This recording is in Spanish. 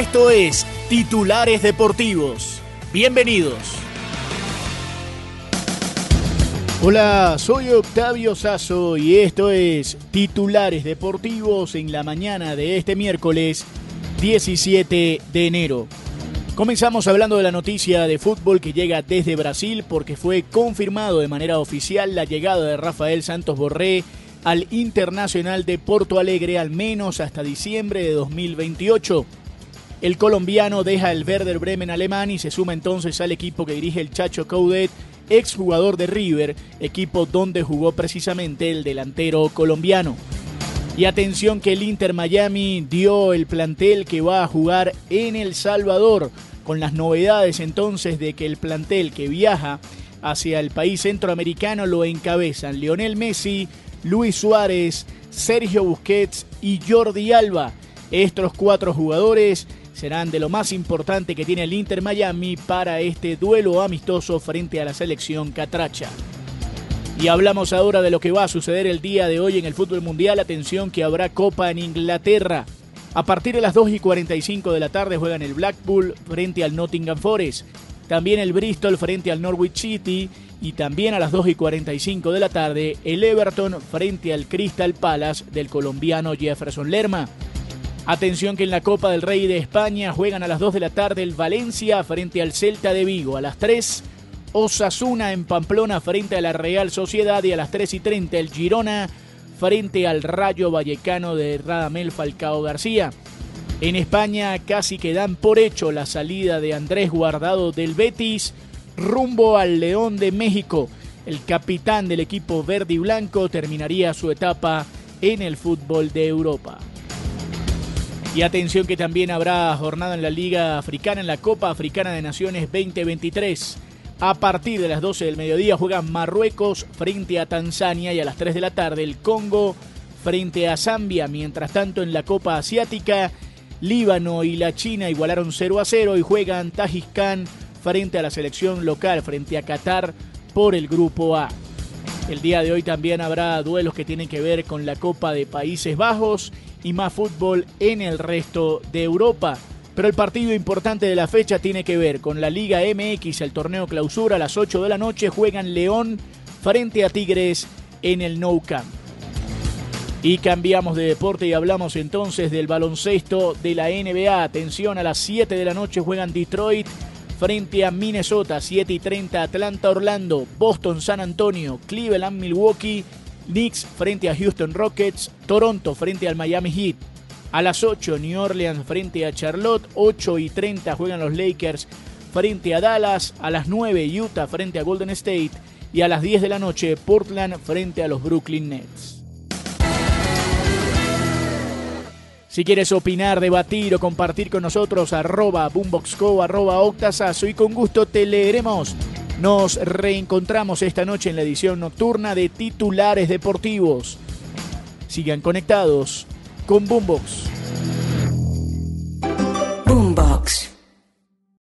Esto es Titulares Deportivos. Bienvenidos. Hola, soy Octavio Sazo y esto es Titulares Deportivos en la mañana de este miércoles 17 de enero. Comenzamos hablando de la noticia de fútbol que llega desde Brasil porque fue confirmado de manera oficial la llegada de Rafael Santos Borré al Internacional de Porto Alegre al menos hasta diciembre de 2028. El colombiano deja el Werder Bremen alemán y se suma entonces al equipo que dirige el Chacho Coudet, exjugador de River, equipo donde jugó precisamente el delantero colombiano. Y atención que el Inter Miami dio el plantel que va a jugar en El Salvador, con las novedades entonces de que el plantel que viaja hacia el país centroamericano lo encabezan Lionel Messi, Luis Suárez, Sergio Busquets y Jordi Alba. Estos cuatro jugadores serán de lo más importante que tiene el Inter Miami para este duelo amistoso frente a la selección catracha. Y hablamos ahora de lo que va a suceder el día de hoy en el fútbol mundial. Atención que habrá Copa en Inglaterra. A partir de las 2 y 45 de la tarde juegan el Blackpool frente al Nottingham Forest. También el Bristol frente al Norwich City. Y también a las 2 y 45 de la tarde el Everton frente al Crystal Palace del colombiano Jefferson Lerma. Atención que en la Copa del Rey de España juegan a las 2 de la tarde el Valencia frente al Celta de Vigo. A las 3, Osasuna en Pamplona frente a la Real Sociedad. Y a las 3 y 30 el Girona frente al Rayo Vallecano de Radamel Falcao García. En España casi quedan por hecho la salida de Andrés Guardado del Betis rumbo al León de México. El capitán del equipo verde y blanco terminaría su etapa en el fútbol de Europa. Y atención que también habrá jornada en la Liga Africana, en la Copa Africana de Naciones 2023. A partir de las 12 del mediodía juegan Marruecos frente a Tanzania y a las 3 de la tarde el Congo frente a Zambia. Mientras tanto en la Copa Asiática, Líbano y la China igualaron 0 a 0 y juegan Tajikistán frente a la selección local, frente a Qatar por el Grupo A. El día de hoy también habrá duelos que tienen que ver con la Copa de Países Bajos y más fútbol en el resto de Europa. Pero el partido importante de la fecha tiene que ver con la Liga MX, el torneo clausura a las 8 de la noche juegan León frente a Tigres en el Nou Camp. Y cambiamos de deporte y hablamos entonces del baloncesto de la NBA. Atención, a las 7 de la noche juegan Detroit frente a Minnesota, 7 y 30 Atlanta Orlando, Boston San Antonio, Cleveland Milwaukee Knicks frente a Houston Rockets, Toronto frente al Miami Heat. A las 8, New Orleans frente a Charlotte, 8 y 30 juegan los Lakers frente a Dallas, a las 9 Utah frente a Golden State y a las 10 de la noche Portland frente a los Brooklyn Nets. Si quieres opinar, debatir o compartir con nosotros, arroba boomboxco, arroba octasazo y con gusto te leeremos. Nos reencontramos esta noche en la edición nocturna de Titulares Deportivos. Sigan conectados con Boombox.